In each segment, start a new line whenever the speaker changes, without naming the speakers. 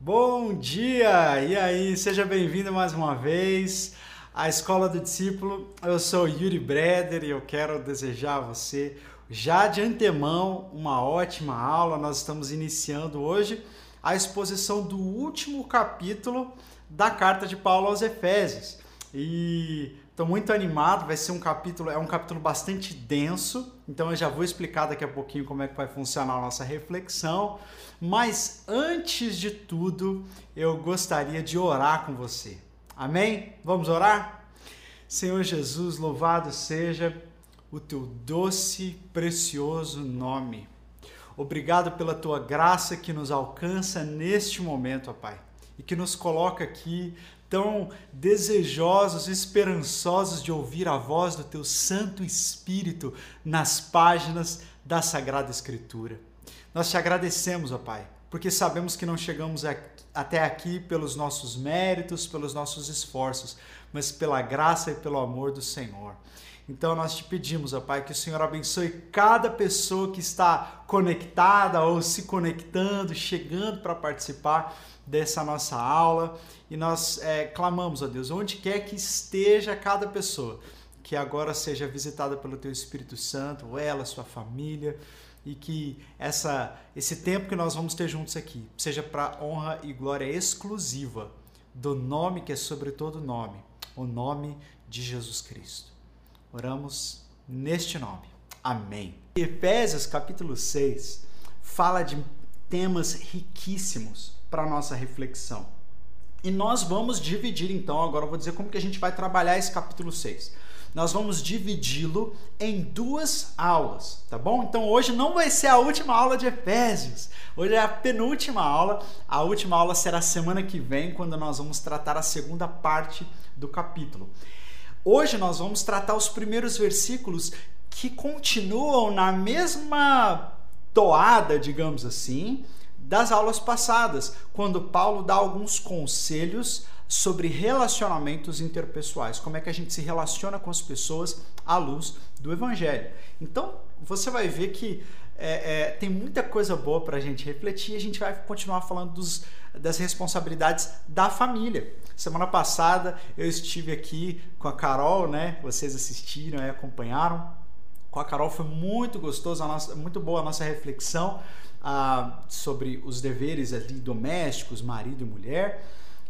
Bom dia! E aí, seja bem-vindo mais uma vez à Escola do Discípulo. Eu sou Yuri Breder e eu quero desejar a você, já de antemão, uma ótima aula. Nós estamos iniciando hoje a exposição do último capítulo da carta de Paulo aos Efésios. E estou muito animado, vai ser um capítulo, é um capítulo bastante denso, então eu já vou explicar daqui a pouquinho como é que vai funcionar a nossa reflexão. Mas antes de tudo, eu gostaria de orar com você. Amém? Vamos orar? Senhor Jesus, louvado seja o teu doce, precioso nome. Obrigado pela tua graça que nos alcança neste momento, ó Pai, e que nos coloca aqui tão desejosos, esperançosos de ouvir a voz do teu Santo Espírito nas páginas da Sagrada Escritura. Nós te agradecemos, ó Pai, porque sabemos que não chegamos até aqui pelos nossos méritos, pelos nossos esforços, mas pela graça e pelo amor do Senhor. Então nós te pedimos, ó Pai, que o Senhor abençoe cada pessoa que está conectada ou se conectando, chegando para participar dessa nossa aula. E nós é, clamamos, ó Deus, onde quer que esteja cada pessoa, que agora seja visitada pelo Teu Espírito Santo, ela, sua família e que essa, esse tempo que nós vamos ter juntos aqui seja para honra e glória exclusiva do nome que é sobre todo nome, o nome de Jesus Cristo. Oramos neste nome. Amém. Efésios capítulo 6 fala de temas riquíssimos para nossa reflexão. E nós vamos dividir então, agora eu vou dizer como que a gente vai trabalhar esse capítulo 6 nós vamos dividi-lo em duas aulas, tá bom? Então hoje não vai ser a última aula de Efésios. Hoje é a penúltima aula. A última aula será semana que vem, quando nós vamos tratar a segunda parte do capítulo. Hoje nós vamos tratar os primeiros versículos que continuam na mesma toada, digamos assim, das aulas passadas, quando Paulo dá alguns conselhos sobre relacionamentos interpessoais, como é que a gente se relaciona com as pessoas à luz do Evangelho. Então, você vai ver que é, é, tem muita coisa boa para a gente refletir e a gente vai continuar falando dos, das responsabilidades da família. Semana passada eu estive aqui com a Carol, né? Vocês assistiram e acompanharam. Com a Carol foi muito gostoso, nossa, muito boa a nossa reflexão ah, sobre os deveres ali domésticos, marido e mulher.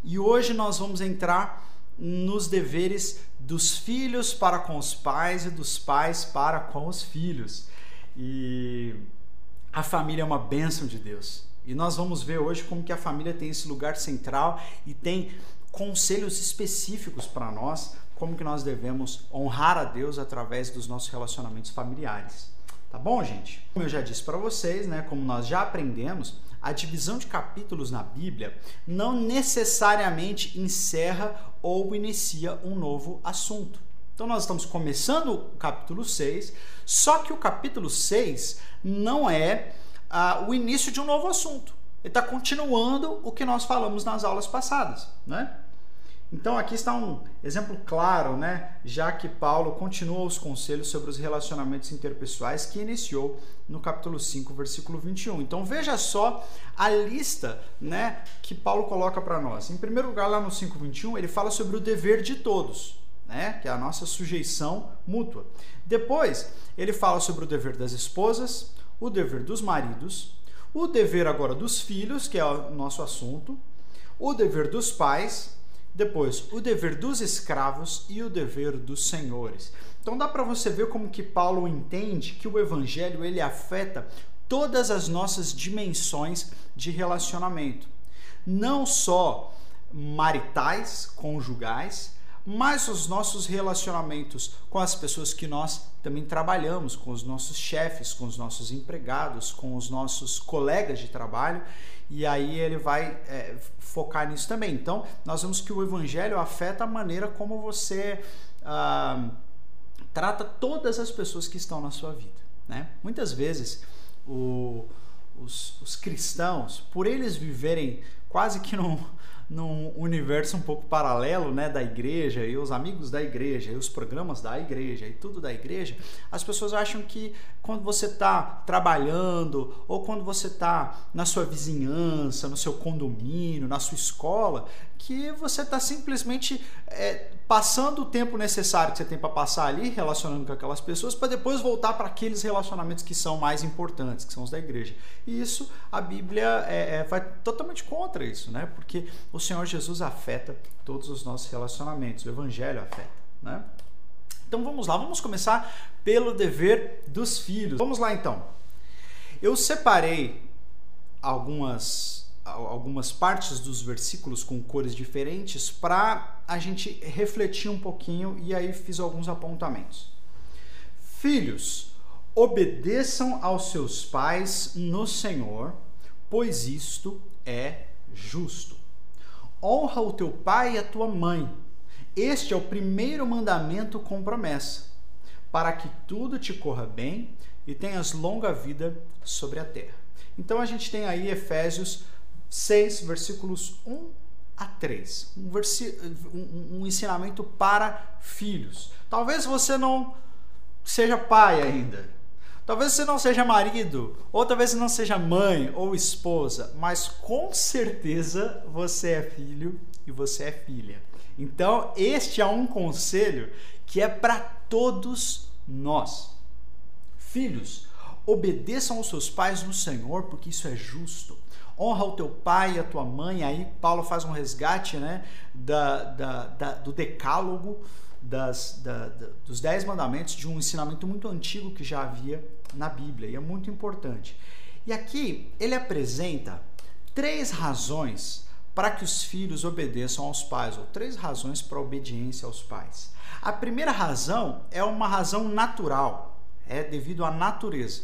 E hoje nós vamos entrar nos deveres dos filhos para com os pais e dos pais para com os filhos. E a família é uma bênção de Deus. E nós vamos ver hoje como que a família tem esse lugar central e tem conselhos específicos para nós, como que nós devemos honrar a Deus através dos nossos relacionamentos familiares. Tá bom, gente? Como eu já disse para vocês, né, como nós já aprendemos, a divisão de capítulos na Bíblia não necessariamente encerra ou inicia um novo assunto. Então nós estamos começando o capítulo 6, só que o capítulo 6 não é ah, o início de um novo assunto. Ele está continuando o que nós falamos nas aulas passadas, né? Então aqui está um exemplo claro, né? Já que Paulo continua os conselhos sobre os relacionamentos interpessoais que iniciou no capítulo 5, versículo 21. Então veja só a lista, né, que Paulo coloca para nós. Em primeiro lugar, lá no 5:21, ele fala sobre o dever de todos, né, que é a nossa sujeição mútua. Depois, ele fala sobre o dever das esposas, o dever dos maridos, o dever agora dos filhos, que é o nosso assunto, o dever dos pais depois, o dever dos escravos e o dever dos senhores. Então dá para você ver como que Paulo entende que o evangelho ele afeta todas as nossas dimensões de relacionamento. Não só maritais, conjugais, mas os nossos relacionamentos com as pessoas que nós também trabalhamos, com os nossos chefes, com os nossos empregados, com os nossos colegas de trabalho e aí ele vai é, focar nisso também. Então, nós vemos que o evangelho afeta a maneira como você ah, trata todas as pessoas que estão na sua vida. Né? Muitas vezes, o, os, os cristãos, por eles viverem quase que num, num universo um pouco paralelo né, da igreja e os amigos da igreja e os programas da igreja e tudo da igreja, as pessoas acham que quando você está trabalhando ou quando você está na sua vizinhança, no seu condomínio, na sua escola, que você está simplesmente é, passando o tempo necessário que você tem para passar ali relacionando com aquelas pessoas para depois voltar para aqueles relacionamentos que são mais importantes, que são os da igreja. E isso a Bíblia é, é, vai totalmente contra isso, né? Porque o Senhor Jesus afeta todos os nossos relacionamentos, o Evangelho afeta, né? Então vamos lá, vamos começar pelo dever dos filhos. Vamos lá então. Eu separei algumas algumas partes dos versículos com cores diferentes para a gente refletir um pouquinho e aí fiz alguns apontamentos. Filhos, obedeçam aos seus pais no Senhor, pois isto é justo. Honra o teu pai e a tua mãe. Este é o primeiro mandamento com promessa, para que tudo te corra bem e tenhas longa vida sobre a terra. Então a gente tem aí Efésios 6, versículos 1 a 3. Um, um, um ensinamento para filhos. Talvez você não seja pai ainda. Talvez você não seja marido, ou talvez não seja mãe ou esposa, mas com certeza você é filho e você é filha. Então, este é um conselho que é para todos nós. Filhos, obedeçam aos seus pais no Senhor, porque isso é justo honra o teu pai e a tua mãe. Aí Paulo faz um resgate né, da, da, da do decálogo, das, da, dos dez mandamentos, de um ensinamento muito antigo que já havia na Bíblia, e é muito importante. E aqui ele apresenta três razões para que os filhos obedeçam aos pais, ou três razões para a obediência aos pais. A primeira razão é uma razão natural, é devido à natureza.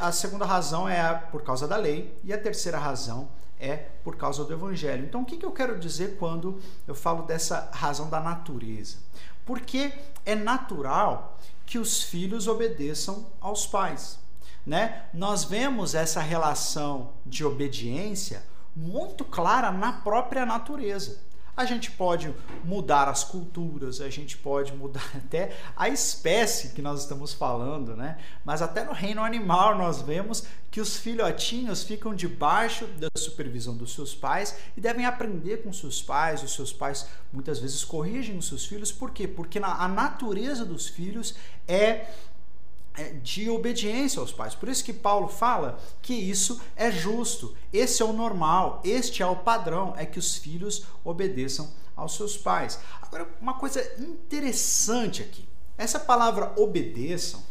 A segunda razão é por causa da lei e a terceira razão é por causa do evangelho. Então, o que, eu quero dizer quando eu falo dessa razão da natureza? Porque é natural que os filhos obedeçam aos pais. Né? Nós vemos essa relação de obediência muito clara na própria natureza. A gente pode mudar as culturas, a gente pode mudar até a espécie que nós estamos falando, né? Mas até no reino animal nós vemos que os filhotinhos ficam debaixo da supervisão dos seus pais e devem aprender com seus pais. Os seus pais muitas vezes corrigem os seus filhos, por quê? Porque a natureza dos filhos é de obediência aos pais. Por isso que Paulo fala que isso é justo, esse é o normal, este é o padrão, é que os filhos obedeçam aos seus pais. Agora, uma coisa interessante aqui, essa palavra obedeçam,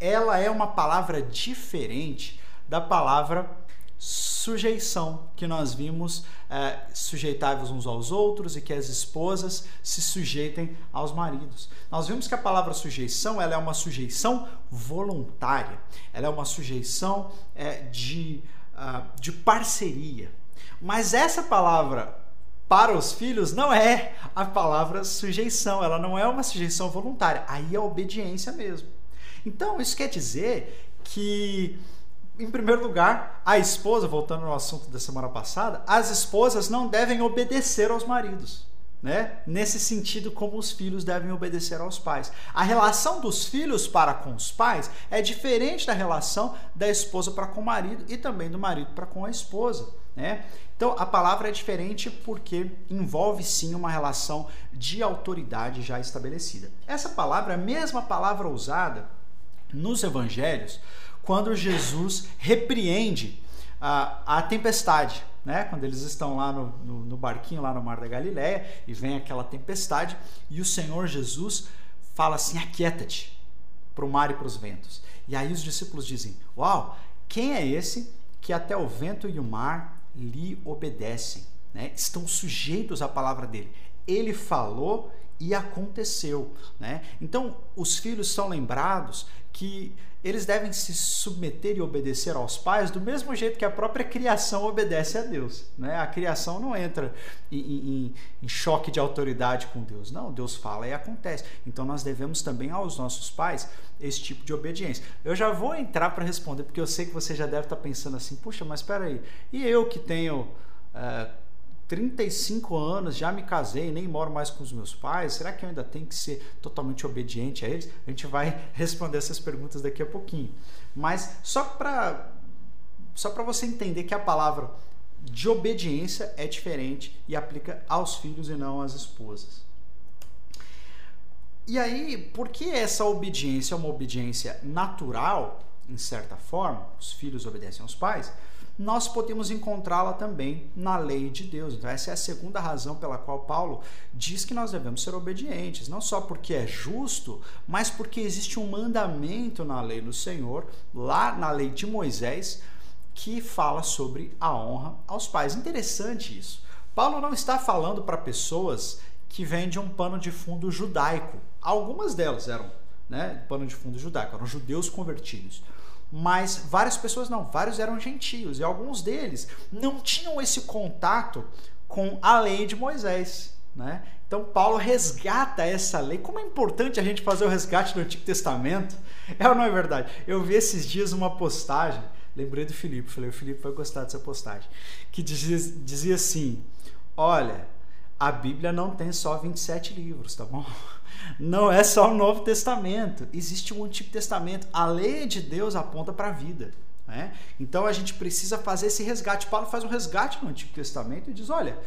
ela é uma palavra diferente da palavra sujeição, que nós vimos é, sujeitáveis uns aos outros e que as esposas se sujeitem aos maridos. Nós vimos que a palavra sujeição ela é uma sujeição voluntária, ela é uma sujeição é, de, uh, de parceria. Mas essa palavra para os filhos não é a palavra sujeição, ela não é uma sujeição voluntária, aí é obediência mesmo. Então, isso quer dizer que em primeiro lugar, a esposa, voltando ao assunto da semana passada, as esposas não devem obedecer aos maridos. Né? Nesse sentido, como os filhos devem obedecer aos pais. A relação dos filhos para com os pais é diferente da relação da esposa para com o marido e também do marido para com a esposa. Né? Então, a palavra é diferente porque envolve sim uma relação de autoridade já estabelecida. Essa palavra é a mesma palavra usada nos evangelhos quando Jesus repreende a, a tempestade. Né? Quando eles estão lá no, no, no, barquinho, lá no Mar da Galileia, e vem aquela tempestade, e o Senhor Jesus fala assim: aquieta-te para o mar e para os ventos. E aí os discípulos dizem: Uau, quem é esse que até o vento e o mar lhe obedecem? Né? Estão sujeitos à palavra dele. Ele falou e aconteceu, né? Então, os filhos são lembrados que eles devem se submeter e obedecer aos pais do mesmo jeito que a própria criação obedece a Deus. Né? A criação não entra em, em, em, choque de autoridade com Deus. Não, Deus fala e acontece. Então nós devemos também aos nossos pais esse tipo de obediência. Eu já vou entrar para responder, porque eu sei que você já deve estar pensando assim: puxa, mas espera aí, e eu que tenho. Uh, 35 anos, já me casei, nem moro mais com os meus pais, será que eu ainda tenho que ser totalmente obediente a eles? A gente vai responder essas perguntas daqui a pouquinho. Mas só para só para você entender que a palavra de obediência é diferente e aplica aos filhos e não às esposas. E aí, por que essa obediência é uma obediência natural, em certa forma? Os filhos obedecem aos pais nós podemos encontrá-la também na lei de Deus. Então, essa é a segunda razão pela qual Paulo diz que nós devemos ser obedientes, não só porque é justo, mas porque existe um mandamento na lei do Senhor, lá na lei de Moisés, que fala sobre a honra aos pais. Interessante isso. Paulo não está falando para pessoas que vêm de um pano de fundo judaico. Algumas delas eram né, pano de fundo judaico, eram judeus convertidos mas várias pessoas não, vários eram gentios e alguns deles não tinham esse contato com a lei de Moisés, né? Então Paulo resgata essa lei. Como é importante a gente fazer o resgate do Antigo Testamento? É ou não é verdade? Eu vi esses dias uma postagem, lembrei do Felipe, falei, o Felipe vai gostar dessa postagem, que dizia, dizia assim: "Olha, a Bíblia não tem só 27 livros, tá bom? Não é só o Novo Testamento, existe o Antigo Testamento. A lei de Deus aponta para a vida. Né? Então a gente precisa fazer esse resgate. Paulo faz um resgate no Antigo Testamento e diz: olha,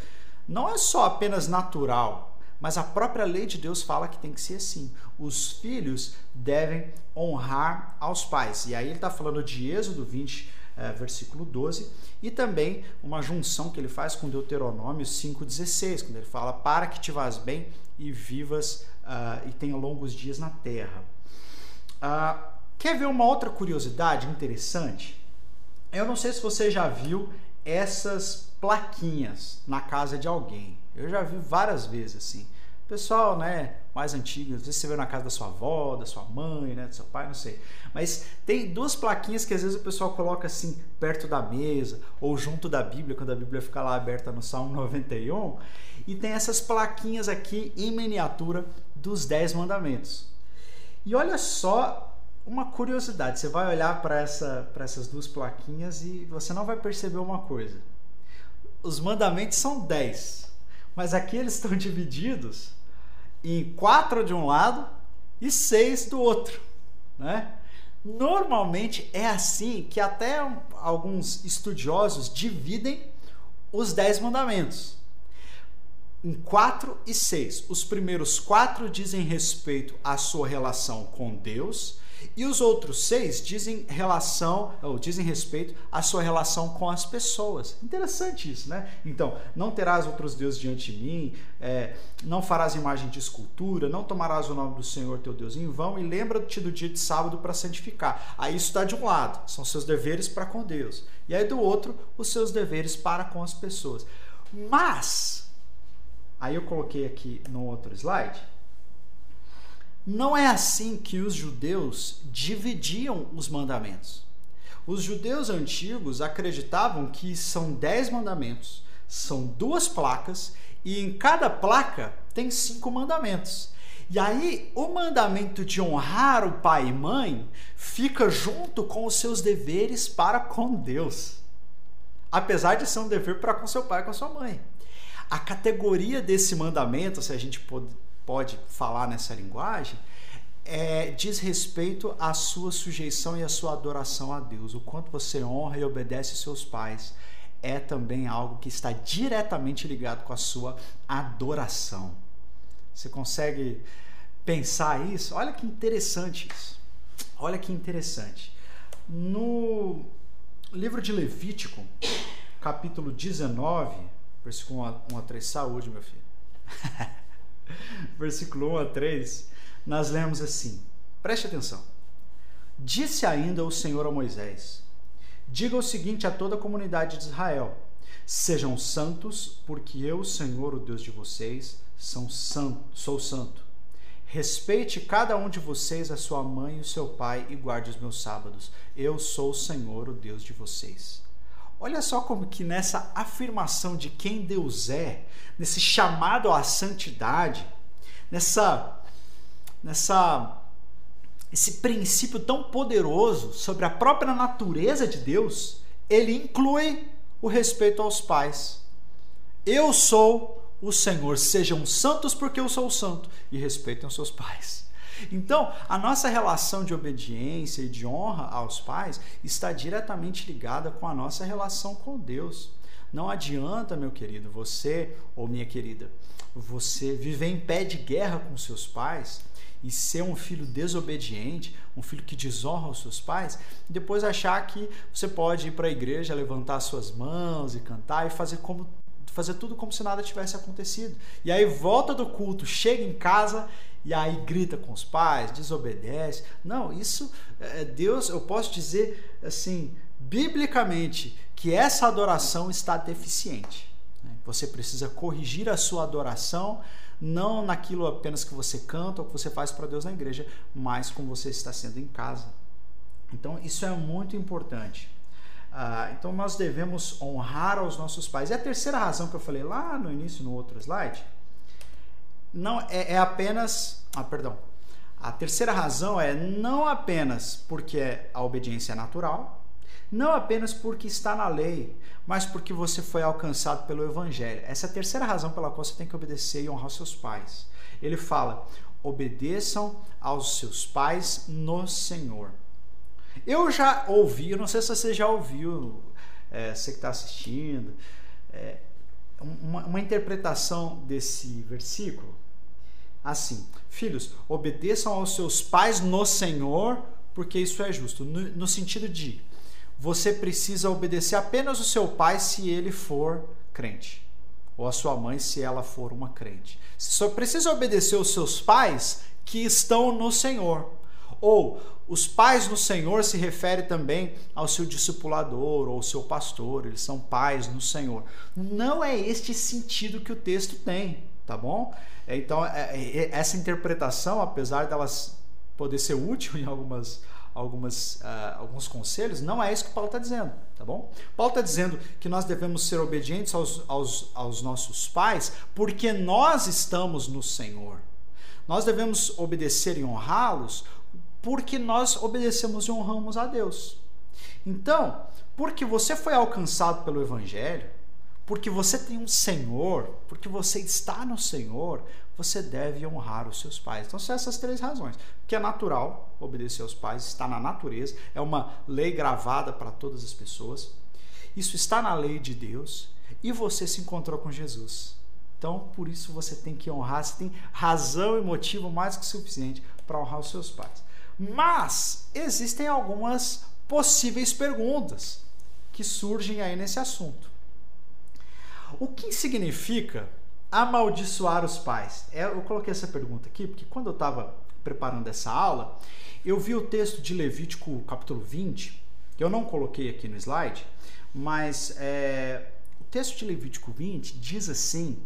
não é só apenas natural, mas a própria lei de Deus fala que tem que ser assim. Os filhos devem honrar aos pais. E aí ele está falando de Êxodo 20, é, versículo 12, e também uma junção que ele faz com Deuteronômio 5,16, quando ele fala: Para que te vás bem e vivas uh, e tenha longos dias na terra. Uh, quer ver uma outra curiosidade interessante? Eu não sei se você já viu essas plaquinhas na casa de alguém. Eu já vi várias vezes assim. Pessoal, né, mais antigo, às vezes você vê na casa da sua avó, da sua mãe, né, do seu pai, não sei. Mas tem duas plaquinhas que às vezes o pessoal coloca assim perto da mesa ou junto da Bíblia, quando a Bíblia fica lá aberta no Salmo 91, e tem essas plaquinhas aqui em miniatura dos Dez Mandamentos. E olha só uma curiosidade: você vai olhar para essa, essas duas plaquinhas e você não vai perceber uma coisa. Os mandamentos são dez, mas aqui eles estão divididos em quatro de um lado e seis do outro. Né? Normalmente é assim que até alguns estudiosos dividem os dez mandamentos em 4 e 6. Os primeiros quatro dizem respeito à sua relação com Deus e os outros seis dizem relação ou dizem respeito à sua relação com as pessoas. Interessante isso, né? Então, não terás outros deuses diante de mim, é, não farás imagem de escultura, não tomarás o nome do Senhor teu Deus em vão e lembra-te do dia de sábado para santificar. Aí isso está de um lado, são seus deveres para com Deus, e aí do outro, os seus deveres para com as pessoas. Mas Aí eu coloquei aqui no outro slide. Não é assim que os judeus dividiam os mandamentos. Os judeus antigos acreditavam que são dez mandamentos, são duas placas e em cada placa tem cinco mandamentos. E aí, o mandamento de honrar o pai e mãe fica junto com os seus deveres para com Deus. Apesar de ser um dever para com seu pai e com sua mãe. A categoria desse mandamento, se a gente pode, falar nessa linguagem, é, diz respeito à sua sujeição e à sua adoração a Deus. O quanto você honra e obedece seus pais é também algo que está diretamente ligado com a sua adoração. Você consegue pensar isso? Olha que interessante isso. Olha que interessante. No livro de Levítico, capítulo 19, Versículo 1 a 3. Saúde, meu filho. Versículo 1 a 3. Nós lemos assim. Preste atenção. Disse ainda o Senhor a Moisés: Diga o seguinte a toda a comunidade de Israel: Sejam santos, porque eu, Senhor, o Deus de vocês, são santo, sou santo. Respeite cada um de vocês a sua mãe e o seu pai e guarde os meus sábados. Eu sou o Senhor, o Deus de vocês. Olha só como que nessa afirmação de quem Deus é, nesse chamado à santidade, nessa nessa esse princípio tão poderoso sobre a própria natureza de Deus, ele inclui o respeito aos pais. Eu sou o Senhor, sejam santos porque eu sou santo e respeitem os seus pais. Então, a nossa relação de obediência e de honra aos pais está diretamente ligada com a nossa relação com Deus. Não adianta, meu querido, você ou minha querida, você viver em pé de guerra com seus pais e ser um filho desobediente, um filho que desonra os seus pais, e depois achar que você pode ir para a igreja, levantar suas mãos e cantar e fazer como fazer tudo como se nada tivesse acontecido. E aí volta do culto, chega em casa e aí grita com os pais, desobedece. Não, isso é Deus, eu posso dizer assim, biblicamente, que essa adoração está deficiente. Né? Você precisa corrigir a sua adoração, não naquilo apenas que você canta ou que você faz para Deus na igreja, mas como você está sendo em casa. Então, isso é muito importante. Ah, então nós devemos honrar aos nossos pais. E a terceira razão que eu falei lá no início, no outro slide, não é, é apenas. Ah, perdão. A terceira razão é não apenas porque a obediência é natural, não apenas porque está na lei, mas porque você foi alcançado pelo Evangelho. Essa é a terceira razão pela qual você tem que obedecer e honrar seus pais. Ele fala: obedeçam aos seus pais no Senhor. Eu já ouvi, não sei se você já ouviu, é, você que está assistindo, é, uma, uma interpretação desse versículo assim: Filhos, obedeçam aos seus pais no Senhor, porque isso é justo. No, no, sentido de você precisa obedecer apenas o seu pai se ele for crente, ou a sua mãe se ela for uma crente. Você só precisa obedecer os seus pais que estão no Senhor. Ou os pais no Senhor se refere também ao seu discipulador ou ao seu pastor, eles são pais no Senhor. Não é este sentido que o texto tem, tá bom? É, então, é, é, essa interpretação, apesar delas poder ser útil em algumas, algumas, uh, alguns conselhos, não é isso que Paulo está dizendo, tá bom? Paulo está dizendo que nós devemos ser obedientes aos, aos, aos nossos pais porque nós estamos no Senhor. Nós devemos obedecer e honrá-los porque nós obedecemos e honramos a Deus. Então, porque você foi alcançado pelo Evangelho, porque você tem um Senhor, porque você está no Senhor, você deve honrar os seus pais. Então, são essas três razões. Porque é natural obedecer aos pais, está na natureza, é uma lei gravada para todas as pessoas. Isso está na lei de Deus e você se encontrou com Jesus. Então, por isso você tem que honrar, você tem razão e motivo mais que suficiente para honrar os seus pais. Mas existem algumas possíveis perguntas que surgem aí nesse assunto. O que significa amaldiçoar os pais? É, eu coloquei essa pergunta aqui porque quando eu estava preparando essa aula, eu vi o texto de Levítico capítulo 20, que eu não coloquei aqui no slide, mas é, o texto de Levítico 20 diz assim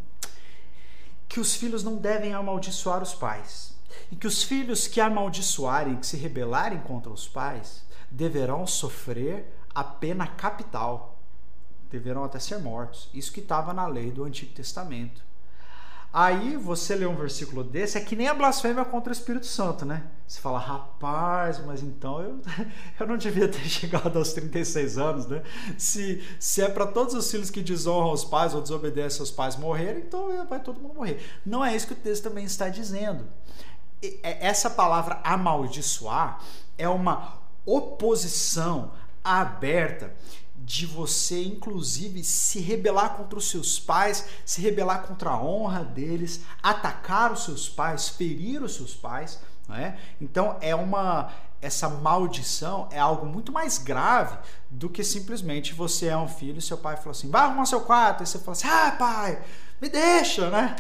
que os filhos não devem amaldiçoar os pais e que os filhos que amaldiçoarem, que se rebelarem contra os pais, deverão sofrer a pena capital, deverão até ser mortos. Isso que estava na lei do Antigo Testamento. Aí você lê um versículo desse, é que nem a blasfêmia contra o Espírito Santo, né? Você fala, rapaz, mas então eu, eu não devia ter chegado aos 36 anos, né? Se, se é para todos os filhos que desonram os pais ou desobedecem aos pais morrerem, então vai todo mundo morrer. Não é isso que o texto também está dizendo. É, essa palavra amaldiçoar é uma oposição aberta de você, inclusive, se rebelar contra os seus pais, se rebelar contra a honra deles, atacar os seus pais, ferir os seus pais. É? Então é uma essa maldição é algo muito mais grave do que simplesmente você é um filho e seu pai falou assim, vai arrumar seu quarto, e você fala assim, ah pai, me deixa, né?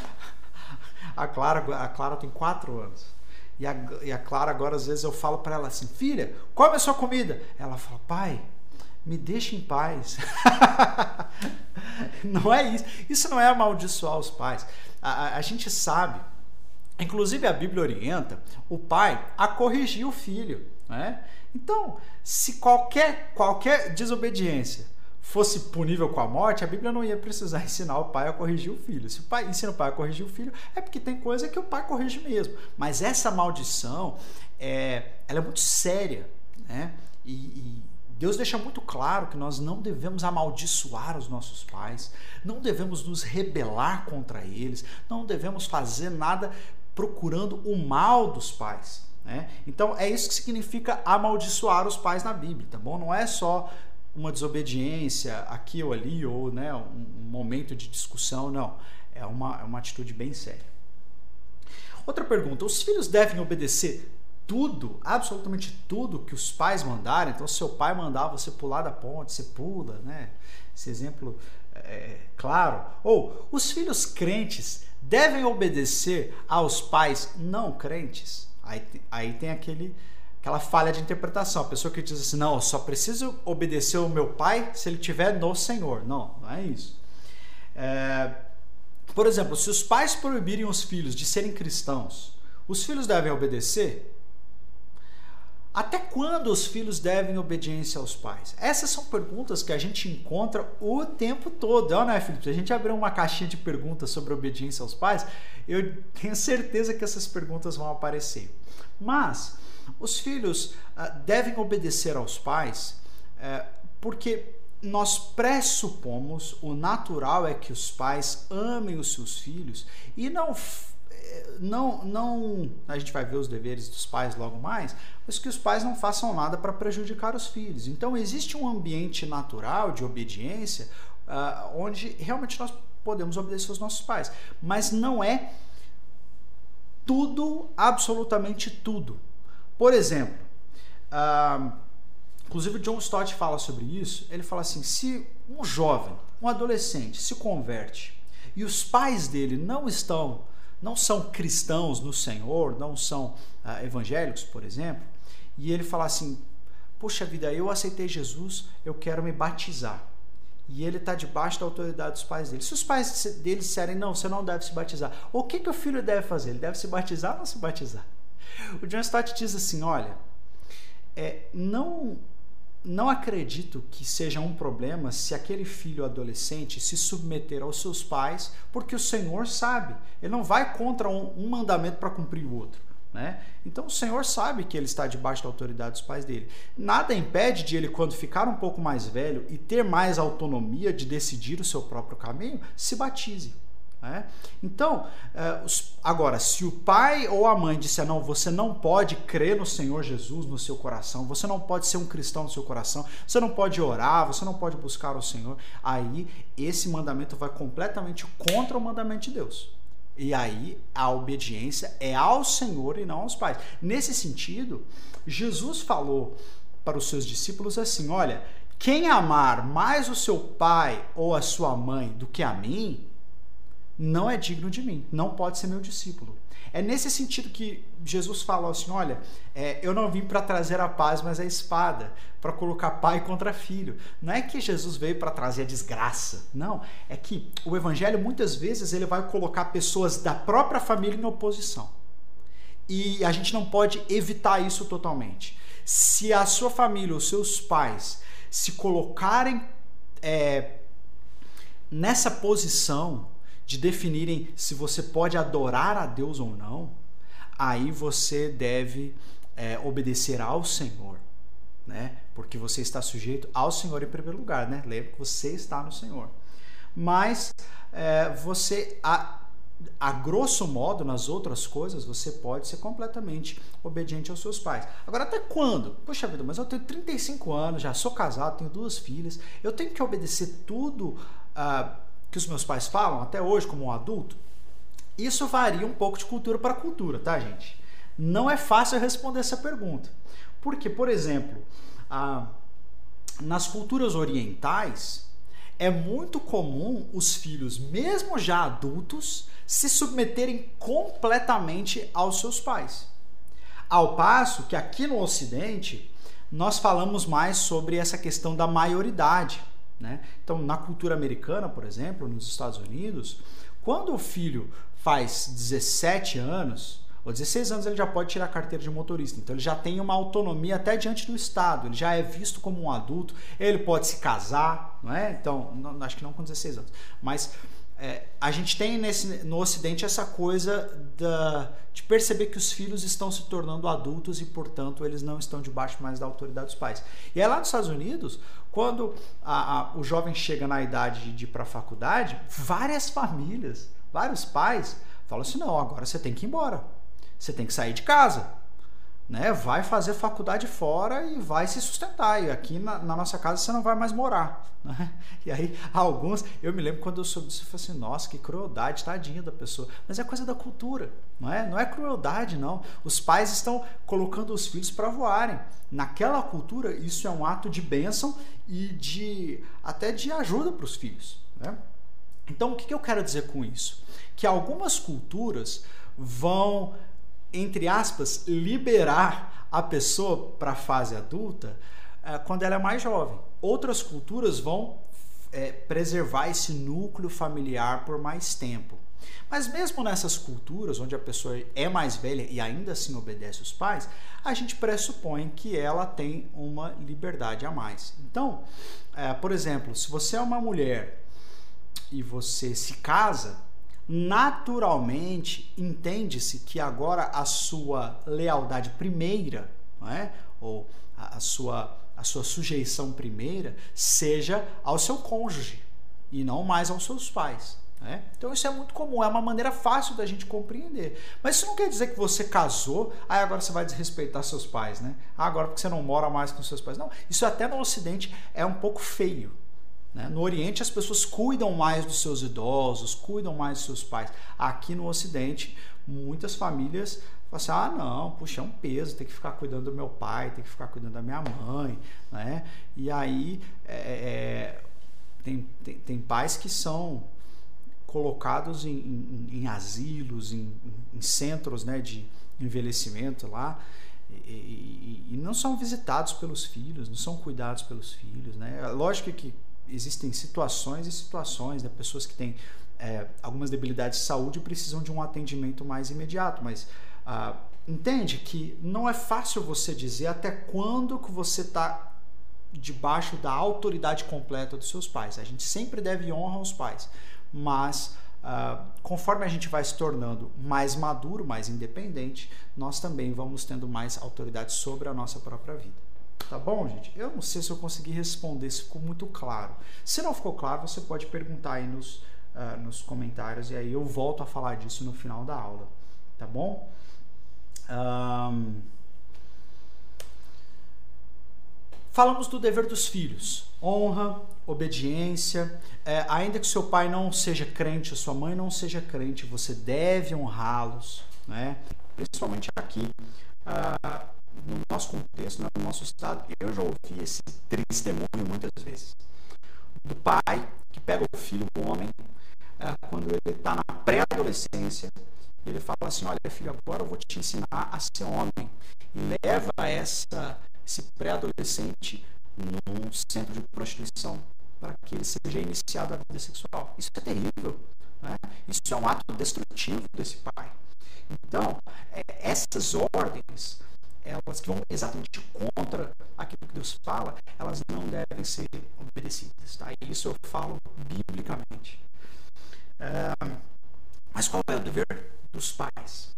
A Clara, a Clara tem quatro anos. E a, e a Clara agora às vezes eu falo para ela assim, filha, come a sua comida. Ela fala, pai, me deixe em paz. não é isso. Isso não é amaldiçoar os pais. A, a, a, gente sabe, inclusive a Bíblia orienta o pai a corrigir o filho. Né? Então, se qualquer, qualquer desobediência fosse punível com a morte, a Bíblia não ia precisar ensinar o pai a corrigir o filho. Se o pai ensina o pai a corrigir o filho, é porque tem coisa que o pai corrige mesmo. Mas essa maldição, é, ela é muito séria, né? E, e Deus deixa muito claro que nós não devemos amaldiçoar os nossos pais, não devemos nos rebelar contra eles, não devemos fazer nada procurando o mal dos pais. Né? Então é isso que significa amaldiçoar os pais na Bíblia, tá bom? Não é só uma desobediência aqui ou ali, ou né, um, um momento de discussão, não. É uma, é uma atitude bem séria. Outra pergunta: os filhos devem obedecer tudo, absolutamente tudo que os pais mandarem. Então, se seu pai mandar você pular da ponte, você pula, né? Esse exemplo é claro. Ou os filhos crentes devem obedecer aos pais não crentes. Aí, aí tem aquele aquela falha de interpretação. A pessoa que diz assim, não, eu só preciso obedecer o meu pai se ele tiver no Senhor. Não, não é isso. É, por exemplo, se os pais proibirem os filhos de serem cristãos, os filhos devem obedecer? Até quando os filhos devem obediência aos pais? Essas são perguntas que a gente encontra o tempo todo, não é, Felipe? Se a gente abrir uma caixinha de perguntas sobre obediência aos pais, eu tenho certeza que essas perguntas vão aparecer. Mas os filhos uh, devem obedecer aos pais uh, porque nós pressupomos, o natural é que os pais amem os seus filhos e não não, não, a gente vai ver os deveres dos pais logo mais, mas que os pais não façam nada para prejudicar os filhos. Então existe um ambiente natural de obediência uh, onde realmente nós podemos obedecer aos nossos pais, mas não é tudo, absolutamente tudo. Por exemplo, uh, inclusive John Stott fala sobre isso. Ele fala assim: se um jovem, um adolescente se converte e os pais dele não estão não são cristãos no Senhor, não são ah, evangélicos, por exemplo, e ele fala assim: Puxa vida, eu aceitei Jesus, eu quero me batizar. E ele está debaixo da autoridade dos pais dele. Se os pais dele disserem, não, você não deve se batizar, o que, que o filho deve fazer? Ele deve se batizar ou não se batizar? O John Stott diz assim: olha, é, não não acredito que seja um problema se aquele filho adolescente se submeter aos seus pais, porque o Senhor sabe. Ele não vai contra um, um mandamento para cumprir o outro. Né? Então o Senhor sabe que ele está debaixo da autoridade dos pais dele. Nada impede de ele, quando ficar um pouco mais velho e ter mais autonomia de decidir o seu próprio caminho, se batize. Né? Então, eh, agora, se o pai ou a mãe disser não, você não pode crer no Senhor Jesus no seu coração, você não pode ser um cristão no seu coração, você não pode orar, você não pode buscar o Senhor, aí esse mandamento vai completamente contra o mandamento de Deus. E aí a obediência é ao Senhor e não aos pais. Nesse sentido, Jesus falou para os seus discípulos assim: olha, quem amar mais o seu pai ou a sua mãe do que a mim, não é digno de mim, não pode ser meu discípulo. É nesse sentido que Jesus falou assim: olha, é, eu não vim para trazer a paz, mas a espada, para colocar pai contra filho. Não é que Jesus veio para trazer a desgraça, não. É que o evangelho muitas vezes ele vai colocar pessoas da própria família em oposição. E a gente não pode evitar isso totalmente. Se a sua família, os seus pais, se colocarem é, nessa posição de definirem se você pode adorar a Deus ou não, aí você deve é, obedecer ao Senhor, né? Porque você está sujeito ao Senhor em primeiro lugar, né? Lembra que você está no Senhor. Mas é, você, a, a grosso modo, nas outras coisas, você pode ser completamente obediente aos seus pais. Agora, até quando? Poxa vida, mas eu tenho 35 anos, já sou casado, tenho duas filhas, eu tenho que obedecer tudo. Uh, que os meus pais falam, até hoje, como um adulto, isso varia um pouco de cultura para cultura, tá, gente? Não é fácil responder essa pergunta. Porque, por exemplo, nas culturas orientais, é muito comum os filhos, mesmo já adultos, se submeterem completamente aos seus pais. Ao passo que aqui no Ocidente, nós falamos mais sobre essa questão da maioridade. Né? Então, na cultura americana, por exemplo, nos Estados Unidos, quando o filho faz 17 anos, ou 16 anos ele já pode tirar a carteira de motorista. Então ele já tem uma autonomia até diante do Estado. Ele já é visto como um adulto. Ele pode se casar, não é? Então, não, acho que não com 16 anos. Mas é, a gente tem nesse, no Ocidente essa coisa da, de perceber que os filhos estão se tornando adultos e, portanto, eles não estão debaixo mais da autoridade dos pais. E é lá nos Estados Unidos, quando a, a, o jovem chega na idade de ir para a faculdade, várias famílias, vários pais falam assim: não, agora você tem que ir embora você tem que sair de casa. Né? Vai fazer faculdade fora e vai se sustentar. E aqui na, na nossa casa você não vai mais morar. Né? E aí, alguns, eu me lembro quando eu soube disso, eu falei assim: nossa, que crueldade, tadinha da pessoa. Mas é coisa da cultura, não é? Não é crueldade, não. Os pais estão colocando os filhos para voarem. Naquela cultura, isso é um ato de bênção e de até de ajuda para os filhos. Né? Então, o que, que eu quero dizer com isso? Que algumas culturas vão entre aspas, liberar a pessoa para a fase adulta é, quando ela é mais jovem. Outras culturas vão é, preservar esse núcleo familiar por mais tempo. Mas mesmo nessas culturas onde a pessoa é mais velha e ainda assim obedece os pais, a gente pressupõe que ela tem uma liberdade a mais. Então, é, por exemplo, se você é uma mulher e você se casa, naturalmente entende-se que agora a sua lealdade primeira, não é? ou a, sua, a sua sujeição primeira, seja ao seu cônjuge e não mais aos seus pais. Né? Então isso é muito comum, é uma maneira fácil da gente compreender. Mas isso não quer dizer que você casou, aí agora você vai desrespeitar seus pais, né? Ah, agora porque você não mora mais com seus pais. Não, isso até no Ocidente é um pouco feio. Né? No Oriente, as pessoas cuidam mais dos seus idosos, cuidam mais dos seus pais. Aqui no Ocidente, muitas famílias falam assim: ah, não, puxa, é um peso, tem que ficar cuidando do meu pai, tem que ficar cuidando da minha mãe. Né? E aí, é, é, tem, tem, tem pais que são colocados em, em, em asilos, em, em, centros né, de envelhecimento lá. E, e, e, não são visitados pelos filhos, não são cuidados pelos filhos. Né? Lógico que existem situações e situações, né? pessoas que têm é, algumas debilidades de saúde precisam de um atendimento mais imediato, mas ah, entende que não é fácil você dizer até quando que você está debaixo da autoridade completa dos seus pais. A gente sempre deve honrar os pais, mas ah, conforme a gente vai se tornando mais maduro, mais independente, nós também vamos tendo mais autoridade sobre a nossa própria vida. Tá bom, gente? Eu não sei se eu consegui responder, se ficou muito claro. Se não ficou claro, você pode perguntar aí nos, uh, nos comentários e aí eu volto a falar disso no final da aula. Tá bom? Um... Falamos do dever dos filhos: honra, obediência. É, ainda que seu pai não seja crente, sua mãe não seja crente, você deve honrá-los, né? Principalmente aqui. Uh, no nosso contexto, no nosso estado, eu já ouvi esse testemunho muitas vezes. Do pai que pega o filho, o homem, é, quando ele está na pré-adolescência, ele fala assim: Olha, filho, agora eu vou te ensinar a ser homem. E leva essa, esse pré-adolescente num centro de prostituição para que ele seja iniciado à vida sexual. Isso é terrível. Né? Isso é um ato destrutivo desse pai. Então, é, essas ordens elas que vão exatamente contra aquilo que Deus fala, elas não devem ser obedecidas. Tá? Isso eu falo biblicamente. É, mas qual é o dever dos pais?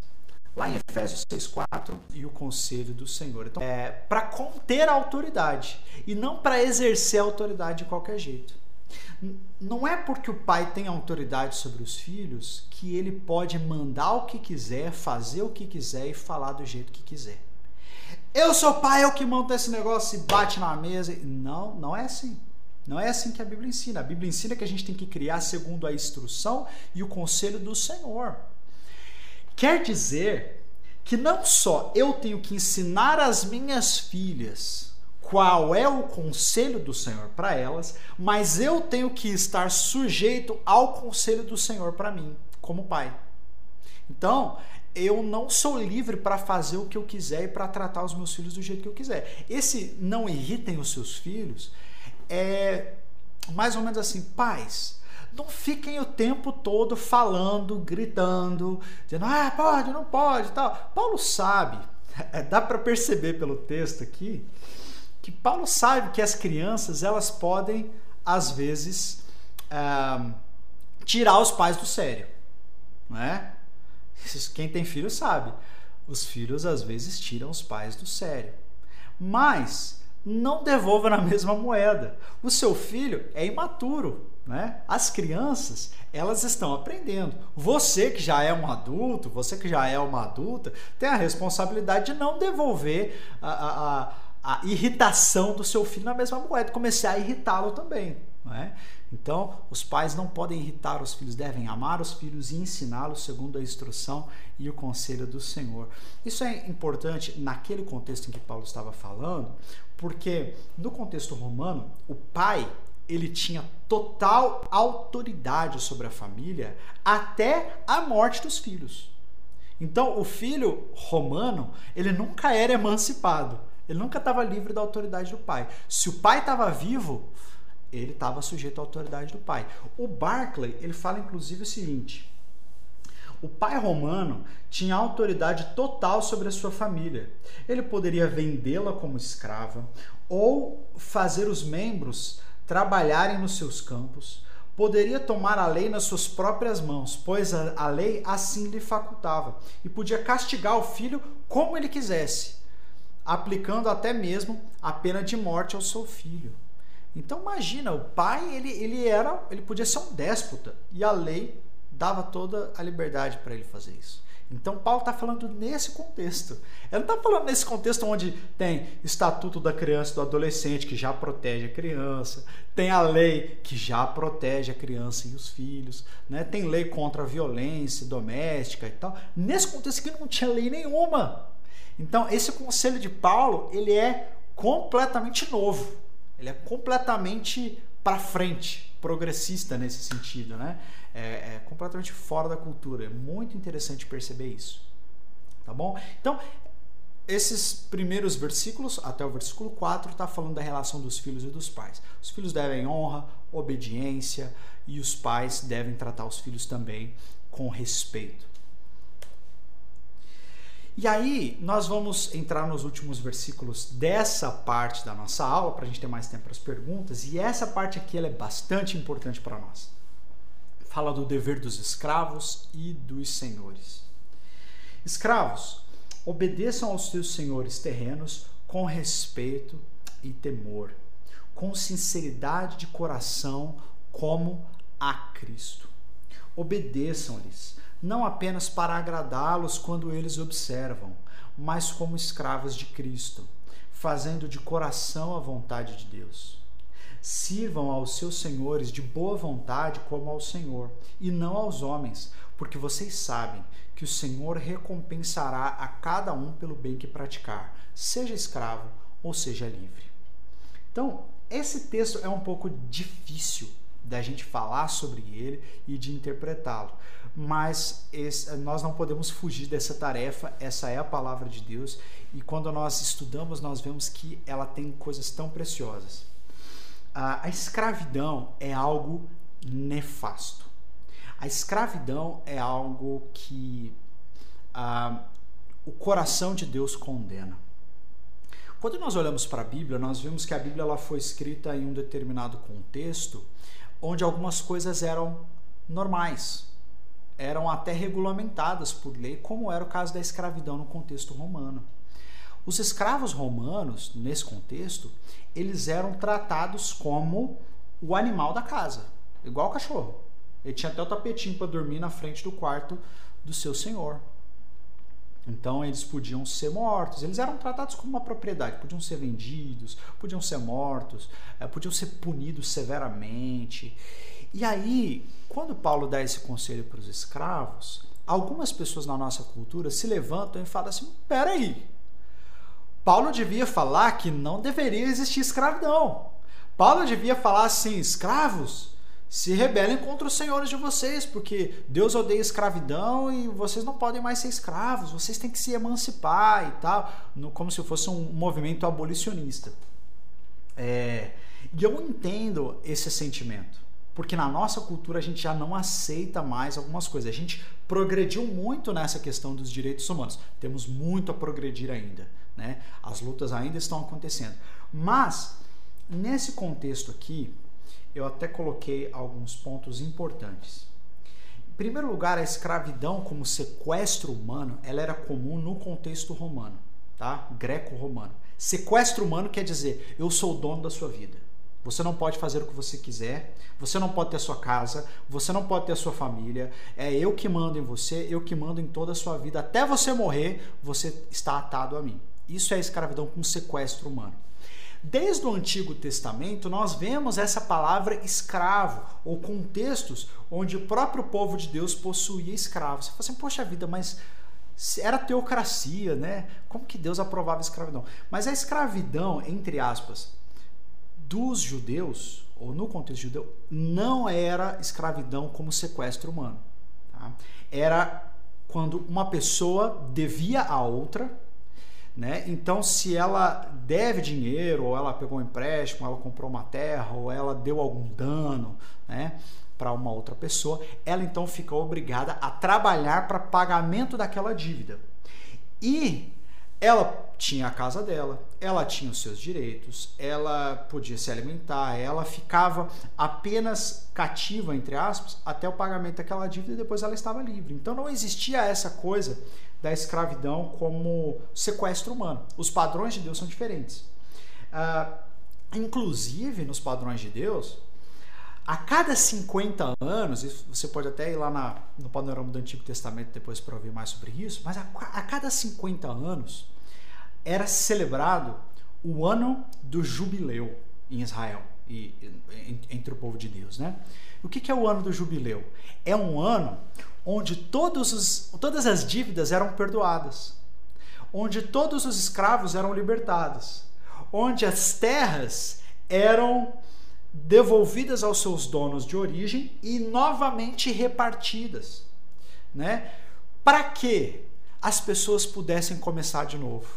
Lá em Efésios 6,4 e o conselho do Senhor. Então, é para conter a autoridade e não para exercer a autoridade de qualquer jeito. Não é porque o pai tem autoridade sobre os filhos que ele pode mandar o que quiser, fazer o que quiser e falar do jeito que quiser. Eu sou pai, eu que monta esse negócio e bate na mesa. Não, não é assim. Não é assim que a Bíblia ensina. A Bíblia ensina que a gente tem que criar segundo a instrução e o conselho do Senhor. Quer dizer que não só eu tenho que ensinar as minhas filhas qual é o conselho do Senhor para elas, mas eu tenho que estar sujeito ao conselho do Senhor para mim, como pai. Então, eu não sou livre para fazer o que eu quiser e para tratar os meus filhos do jeito que eu quiser. Esse não irritem os seus filhos é mais ou menos assim, pais, não fiquem o tempo todo falando, gritando, dizendo, ah, pode, não pode, tal. Paulo sabe, é, dá para perceber pelo texto aqui, que Paulo sabe que as crianças elas podem às vezes é, tirar os pais do sério, não é? Quem tem filho sabe. Os filhos às vezes tiram os pais do sério. Mas não devolva na mesma moeda. O seu filho é imaturo, né? As crianças, elas estão aprendendo. Você que já é um adulto, você que já é uma adulta, tem a responsabilidade de não devolver a, a, a, irritação do seu filho na mesma moeda, começar a irritá-lo também. Não é? Então, os pais não podem irritar os filhos, devem amar os filhos e ensiná-los segundo a instrução e o conselho do Senhor. Isso é importante naquele contexto em que Paulo estava falando, porque no contexto romano, o pai ele tinha total autoridade sobre a família até a morte dos filhos. Então, o filho romano, ele nunca era emancipado. Ele nunca estava livre da autoridade do pai. Se o pai estava vivo, ele estava sujeito à autoridade do pai. O Barclay, ele fala inclusive o seguinte: o pai romano tinha autoridade total sobre a sua família. Ele poderia vendê-la como escrava ou fazer os membros trabalharem nos seus campos. Poderia tomar a lei nas suas próprias mãos, pois a, a lei assim lhe facultava, e podia castigar o filho como ele quisesse, aplicando até mesmo a pena de morte ao seu filho. Então imagina, o pai ele, ele era, ele podia ser um déspota e a lei dava toda a liberdade para ele fazer isso. Então Paulo está falando nesse contexto. Ele não está falando nesse contexto onde tem estatuto da criança e do adolescente que já protege a criança, tem a lei que já protege a criança e os filhos, né? tem lei contra a violência doméstica e tal. Nesse contexto aqui não tinha lei nenhuma. Então esse conselho de Paulo ele é completamente novo. Ele é completamente para frente, progressista nesse sentido, né? É, é, completamente fora da cultura. É muito interessante perceber isso, tá bom? Então, esses primeiros versículos, até o versículo 4, está falando da relação dos filhos e dos pais. Os filhos devem honra, obediência e os pais devem tratar os filhos também com respeito. E aí, nós vamos entrar nos últimos versículos dessa parte da nossa aula, para a gente ter mais tempo para as perguntas, e essa parte aqui ela é bastante importante para nós. Fala do dever dos escravos e dos senhores. Escravos, obedeçam aos seus senhores terrenos com respeito e temor, com sinceridade de coração, como a Cristo. Obedeçam-lhes não apenas para agradá-los quando eles observam, mas como escravos de Cristo, fazendo de coração a vontade de Deus. Sirvam aos seus senhores de boa vontade como ao Senhor, e não aos homens, porque vocês sabem que o Senhor recompensará a cada um pelo bem que praticar, seja escravo ou seja livre. Então, esse texto é um pouco difícil da gente falar sobre ele e de interpretá-lo, mas esse, nós não podemos fugir dessa tarefa, essa é a palavra de Deus, e quando nós estudamos, nós vemos que ela tem coisas tão preciosas. A, escravidão é algo nefasto. A escravidão é algo que o coração de Deus condena. Quando nós olhamos para a Bíblia, nós vemos que a Bíblia ela foi escrita em um determinado contexto onde algumas coisas eram normais, eram até regulamentadas por lei, como era o caso da escravidão no contexto romano. Os escravos romanos, nesse contexto, eles eram tratados como o animal da casa, igual o cachorro. Ele tinha até o tapetinho para dormir na frente do quarto do seu senhor. Então eles podiam ser mortos, eles eram tratados como uma propriedade, podiam ser vendidos, podiam ser mortos, eh, podiam ser punidos severamente. E aí, quando Paulo dá esse conselho para os escravos, algumas pessoas na nossa cultura se levantam e falam assim: peraí, Paulo devia falar que não deveria existir escravidão. Paulo devia falar assim: escravos, se rebelem contra os senhores de vocês, porque Deus odeia escravidão e vocês não podem mais ser escravos, vocês têm que se emancipar e tal, como se fosse um movimento abolicionista. É, e eu entendo esse sentimento, porque na nossa cultura a gente já não aceita mais algumas coisas. A gente progrediu muito nessa questão dos direitos humanos. Temos muito a progredir ainda, né? As lutas ainda estão acontecendo. Mas nesse contexto aqui, eu até coloquei alguns pontos importantes. Em primeiro lugar, a escravidão como sequestro humano, ela era comum no contexto romano, tá? Greco-romano. Sequestro humano quer dizer, eu sou o dono da sua vida. Você não pode fazer o que você quiser, você não pode ter a sua casa, você não pode ter a sua família. É eu que mando em você, eu que mando em toda a sua vida. Até você morrer, você está atado a mim. Isso é escravidão com sequestro humano. Desde o Antigo Testamento, nós vemos essa palavra escravo, ou contextos onde o próprio povo de Deus possuía escravos. Você fala assim, poxa vida, mas era teocracia, né? Como que Deus aprovava a escravidão? Mas a escravidão, entre aspas, dos judeus, ou no contexto judeu, não era escravidão como sequestro humano. Tá? Era quando uma pessoa devia a outra né? Então, se ela deve dinheiro, ou ela pegou um empréstimo, ela comprou uma terra, ou ela deu algum dano né, para uma outra pessoa, ela então fica obrigada a trabalhar para pagamento daquela dívida. E ela tinha a casa dela, ela tinha os seus direitos, ela podia se alimentar, ela ficava apenas cativa, entre aspas, até o pagamento daquela dívida e depois ela estava livre. Então não existia essa coisa da escravidão como sequestro humano. Os padrões de Deus são diferentes. Uh, inclusive, nos padrões de Deus, a cada 50 anos, você pode até ir lá na, no panorama do Antigo Testamento depois para ouvir mais sobre isso, mas a, a cada 50 anos era celebrado o ano do jubileu em Israel e entre o povo de Deus, né? O que é o ano do jubileu? É um ano onde os, todas as dívidas eram perdoadas, onde todos os escravos eram libertados, onde as terras eram devolvidas aos seus donos de origem e novamente repartidas, né? Para que as pessoas pudessem começar de novo.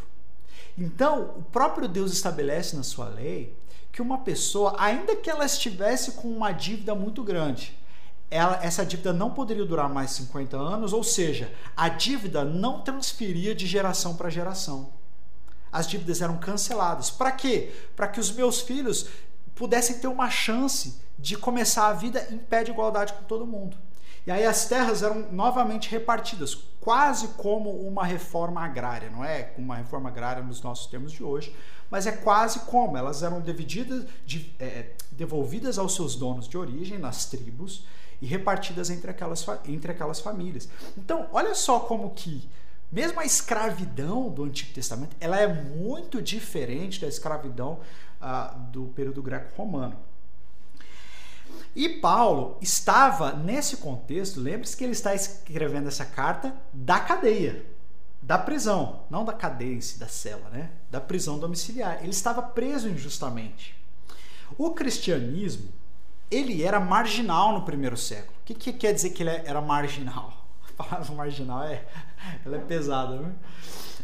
Então, o próprio Deus estabelece na sua lei que uma pessoa, ainda que ela estivesse com uma dívida muito grande, ela, essa dívida não poderia durar mais 50 anos, ou seja, a dívida não transferia de geração para geração. As dívidas eram canceladas. Para quê? Para que os meus filhos pudessem ter uma chance de começar a vida em pé de igualdade com todo mundo. E aí as terras eram novamente repartidas, quase como uma reforma agrária, não é uma reforma agrária nos nossos termos de hoje, mas é quase como elas eram divididas, de, é, devolvidas aos seus donos de origem, nas tribos, e repartidas entre aquelas, entre aquelas famílias. Então, olha só como que mesmo a escravidão do Antigo Testamento, ela é muito diferente da escravidão uh, do período greco-romano. E Paulo estava nesse contexto, lembre-se que ele está escrevendo essa carta da cadeia, da prisão, não da cadeia em si, da cela, né? Da prisão domiciliar. Ele estava preso injustamente. O cristianismo ele era marginal no primeiro século. O que, que quer dizer que ele era marginal? A palavra marginal é, ela é pesada. Né?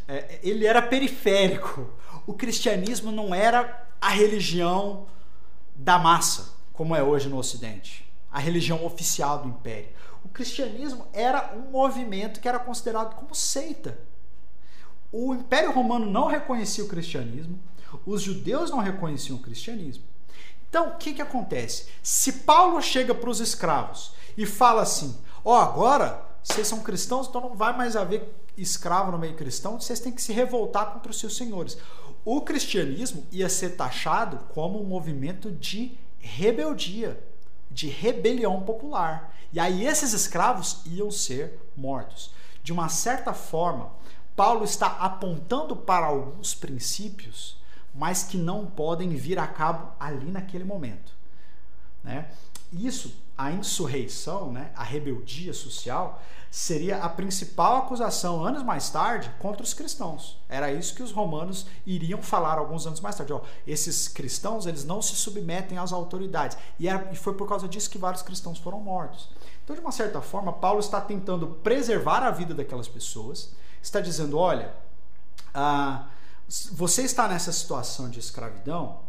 É, ele era periférico. O cristianismo não era a religião da massa, como é hoje no Ocidente, a religião oficial do império. O cristianismo era um movimento que era considerado como seita. O Império Romano não reconhecia o cristianismo, os judeus não reconheciam o cristianismo. Então, o que, que acontece? Se Paulo chega para os escravos e fala assim: ó, oh, agora vocês são cristãos, então não vai mais haver escravo no meio cristão, vocês têm que se revoltar contra os seus senhores. O cristianismo ia ser taxado como um movimento de rebeldia, de rebelião popular. E aí esses escravos iam ser mortos. De uma certa forma, Paulo está apontando para alguns princípios mas que não podem vir a cabo ali naquele momento. Né? Isso a insurreição, né, a rebeldia social, seria a principal acusação anos mais tarde contra os cristãos. Era isso que os romanos iriam falar alguns anos mais tarde. Ó, esses cristãos eles não se submetem às autoridades. E, era, e foi por causa disso que vários cristãos foram mortos. Então, de uma certa forma, Paulo está tentando preservar a vida daquelas pessoas. Está dizendo, olha, ah, você está nessa situação de escravidão,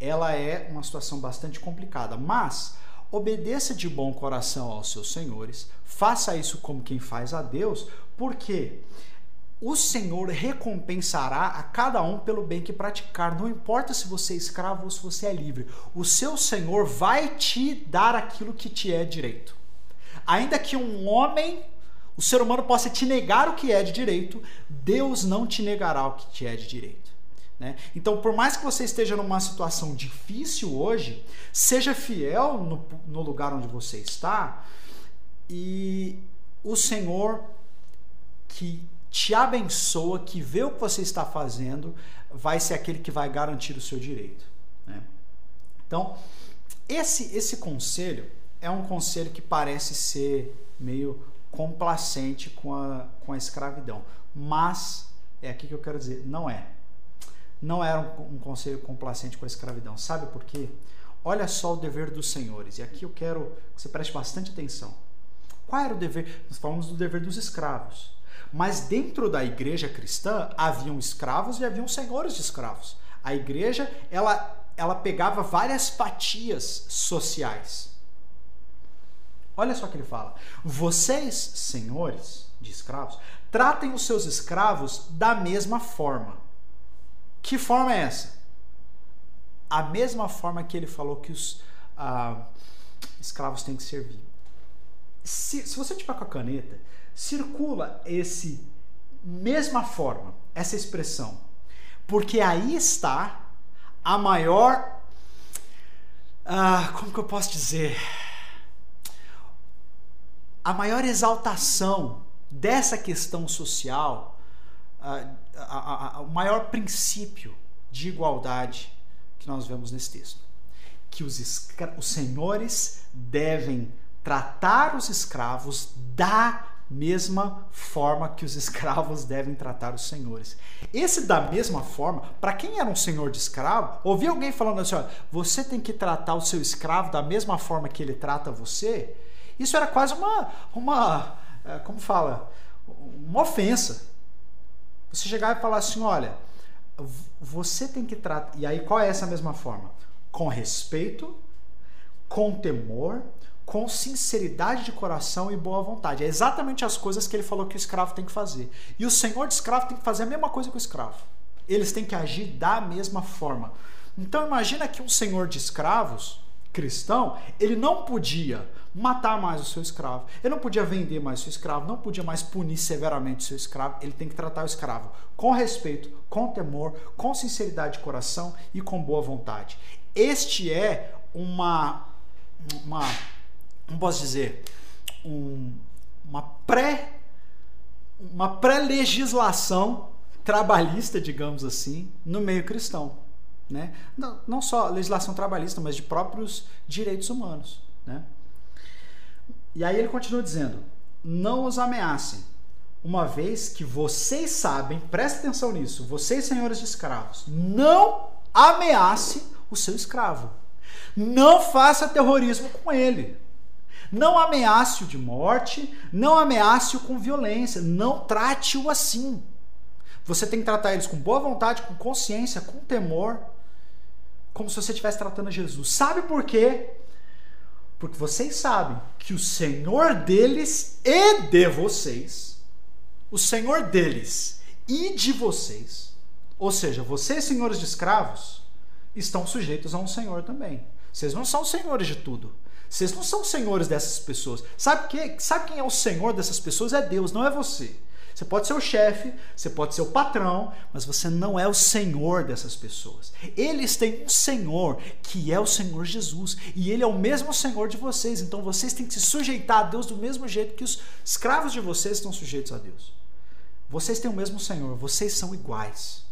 ela é uma situação bastante complicada, mas obedeça de bom coração aos seus senhores, faça isso como quem faz a Deus, porque o Senhor recompensará a cada um pelo bem que praticar. Não importa se você é escravo ou se você é livre, o seu Senhor vai te dar aquilo que te é direito. Ainda que um homem, o ser humano possa te negar o que é de direito, Deus não te negará o que te é de direito. Né? Então, por mais que você esteja numa situação difícil hoje, seja fiel no, no lugar onde você está e o Senhor que te abençoa, que vê o que você está fazendo, vai ser aquele que vai garantir o seu direito. Né? Então, esse, esse conselho é um conselho que parece ser meio complacente com a, com a escravidão, mas é aqui que eu quero dizer, não é não era um, um conselho complacente com a escravidão. Sabe por quê? Olha só o dever dos senhores. E aqui eu quero que você preste bastante atenção. Qual era o dever? Nós falamos do dever dos escravos. Mas dentro da igreja cristã haviam escravos e haviam senhores de escravos. A igreja, ela ela pegava várias fatias sociais. Olha só o que ele fala. Vocês, senhores de escravos, tratem os seus escravos da mesma forma. Que forma é essa? A mesma forma que ele falou que os ah, escravos têm que servir. Se, se você tiver com a caneta, circula esse mesma forma, essa expressão, porque aí está a maior, ah, como que eu posso dizer, a maior exaltação dessa questão social, ah, a, a, o maior princípio de igualdade que nós vemos nesse texto. Que os, os senhores devem tratar os escravos da mesma forma que os escravos devem tratar os senhores. Esse da mesma forma, para quem era um senhor de escravo, ouvir alguém falando assim: olha, você tem que tratar o seu escravo da mesma forma que ele trata você, isso era quase uma, uma eh, como fala, uma ofensa. Você chegar e falar assim: olha, você tem que tratar. E aí, qual é essa mesma forma? Com respeito, com temor, com sinceridade de coração e boa vontade. É exatamente as coisas que ele falou que o escravo tem que fazer. E o senhor de escravo tem que fazer a mesma coisa que o escravo. Eles têm que agir da mesma forma. Então imagina que um senhor de escravos cristão, ele não podia matar mais o seu escravo, ele não podia vender mais o seu escravo, não podia mais punir severamente o seu escravo, ele tem que tratar o escravo com respeito, com temor, com sinceridade de coração e com boa vontade. Este é uma, uma como posso dizer, um, uma pré uma pré-legislação trabalhista, digamos assim, no meio cristão. Né? Não, não só legislação trabalhista, mas de próprios direitos humanos. Né? E aí ele continua dizendo: não os ameacem, uma vez que vocês sabem, preste atenção nisso, vocês, senhores de escravos, não ameace o seu escravo. Não faça terrorismo com ele. Não ameace-o de morte, não ameace-o com violência, não trate-o assim. Você tem que tratar eles com boa vontade, com consciência, com temor, como se você estivesse tratando Jesus. Sabe por quê? Porque vocês sabem que o Senhor deles e de vocês, o Senhor deles e de vocês, ou seja, vocês, senhores de escravos, estão sujeitos a um Senhor também. Vocês não são senhores de tudo. Vocês não são senhores dessas pessoas. Sabe, que, sabe quem é o Senhor dessas pessoas? É Deus, não é você. Você pode ser o chefe, você pode ser o patrão, mas você não é o senhor dessas pessoas. Eles têm um senhor, que é o Senhor Jesus, e ele é o mesmo senhor de vocês. Então vocês têm que se sujeitar a Deus do mesmo jeito que os escravos de vocês estão sujeitos a Deus. Vocês têm o mesmo senhor, vocês são iguais.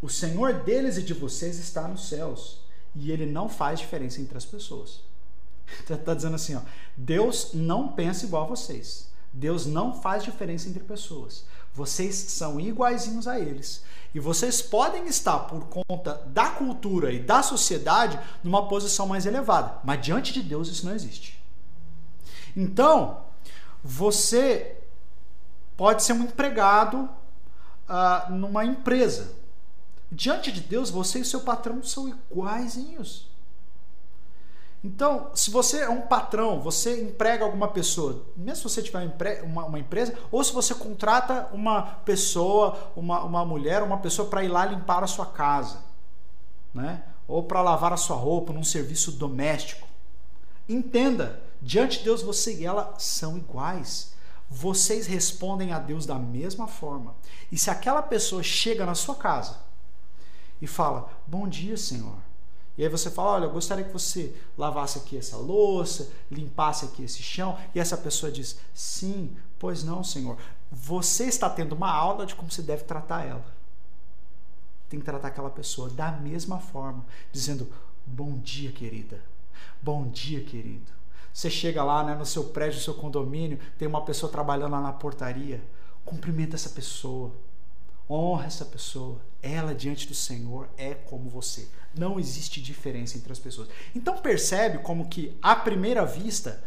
O senhor deles e de vocês está nos céus, e ele não faz diferença entre as pessoas. Está dizendo assim, ó, Deus não pensa igual a vocês. Deus não faz diferença entre pessoas. Vocês são iguaizinhos a eles. E vocês podem estar, por conta da cultura e da sociedade, numa posição mais elevada. Mas diante de Deus isso não existe. Então, você pode ser um empregado uh, numa empresa. Diante de Deus, você e seu patrão são iguaizinhos. Então, se você é um patrão, você emprega alguma pessoa, mesmo se você tiver uma, uma empresa, ou se você contrata uma pessoa, uma, uma mulher, uma pessoa para ir lá limpar a sua casa, né? ou para lavar a sua roupa num serviço doméstico. Entenda, diante de Deus você e ela são iguais. Vocês respondem a Deus da mesma forma. E se aquela pessoa chega na sua casa e fala: Bom dia, Senhor e aí você fala, olha, eu gostaria que você lavasse aqui essa louça, limpasse aqui esse chão. E essa pessoa diz, sim, pois não, Senhor. Você está tendo uma aula de como você deve tratar ela. Tem que tratar aquela pessoa da mesma forma, dizendo, bom dia, querida. Bom dia, querido. Você chega lá né, no seu prédio, no seu condomínio, tem uma pessoa trabalhando lá na portaria. Cumprimenta essa pessoa. Honra essa pessoa. Ela diante do Senhor é como você. Não existe diferença entre as pessoas. Então percebe como que à primeira vista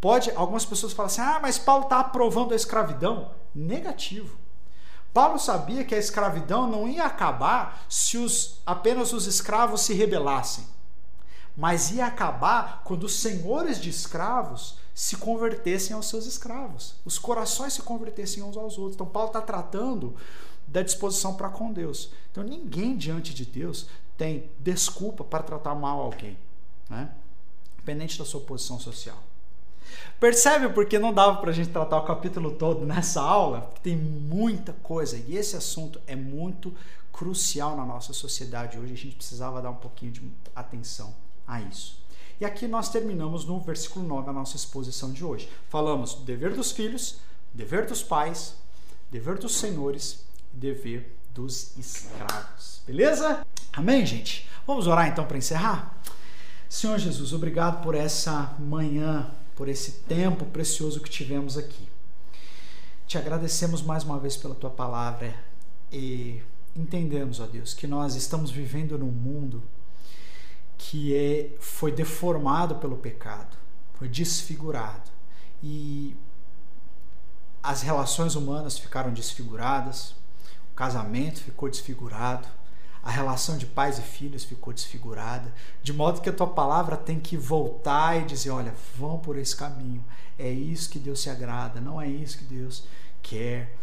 pode algumas pessoas falam assim: "Ah, mas Paulo está aprovando a escravidão". Negativo. Paulo sabia que a escravidão não ia acabar se os, apenas os escravos se rebelassem, mas ia acabar quando os senhores de escravos se convertessem aos seus escravos, os corações se convertessem uns aos outros. Então, Paulo está tratando da disposição para com Deus. Então, ninguém diante de Deus tem desculpa para tratar mal alguém, né? independente da sua posição social. Percebe porque não dava para a gente tratar o capítulo todo nessa aula? Porque tem muita coisa e esse assunto é muito crucial na nossa sociedade hoje. A gente precisava dar um pouquinho de atenção a isso. E aqui nós terminamos no versículo 9 da nossa exposição de hoje. Falamos dever dos filhos, dever dos pais, dever dos senhores dever dos escravos. Beleza? Amém, gente? Vamos orar então para encerrar? Senhor Jesus, obrigado por essa manhã, por esse tempo precioso que tivemos aqui. Te agradecemos mais uma vez pela tua palavra e entendemos, ó Deus, que nós estamos vivendo num mundo que é, foi deformado pelo pecado, foi desfigurado. E as relações humanas ficaram desfiguradas, casamento ficou desfigurado, a relação de pais e filhos ficou desfigurada, de modo que a tua palavra tem que voltar e dizer: olha, vão por esse caminho, é isso que Deus se agrada, não é isso que Deus quer.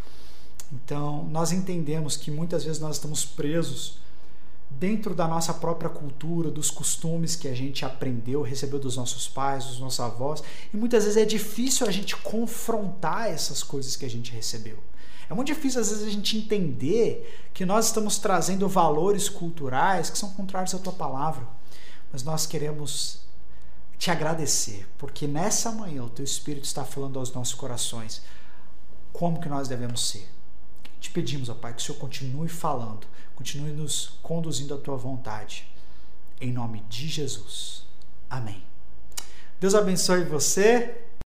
Então, nós entendemos que muitas vezes nós estamos presos dentro da nossa própria cultura, dos costumes que a gente aprendeu, recebeu dos nossos pais, dos nossos avós, e muitas vezes é difícil a gente confrontar essas coisas que a gente recebeu. É muito difícil, às vezes, a gente entender que nós estamos trazendo valores culturais que são contrários à tua palavra. Mas nós queremos te agradecer, porque nessa manhã o teu Espírito está falando aos nossos corações como que nós devemos ser. Te pedimos, ó Pai, que o Senhor continue falando, continue nos conduzindo à tua vontade. Em nome de Jesus. Amém. Deus abençoe você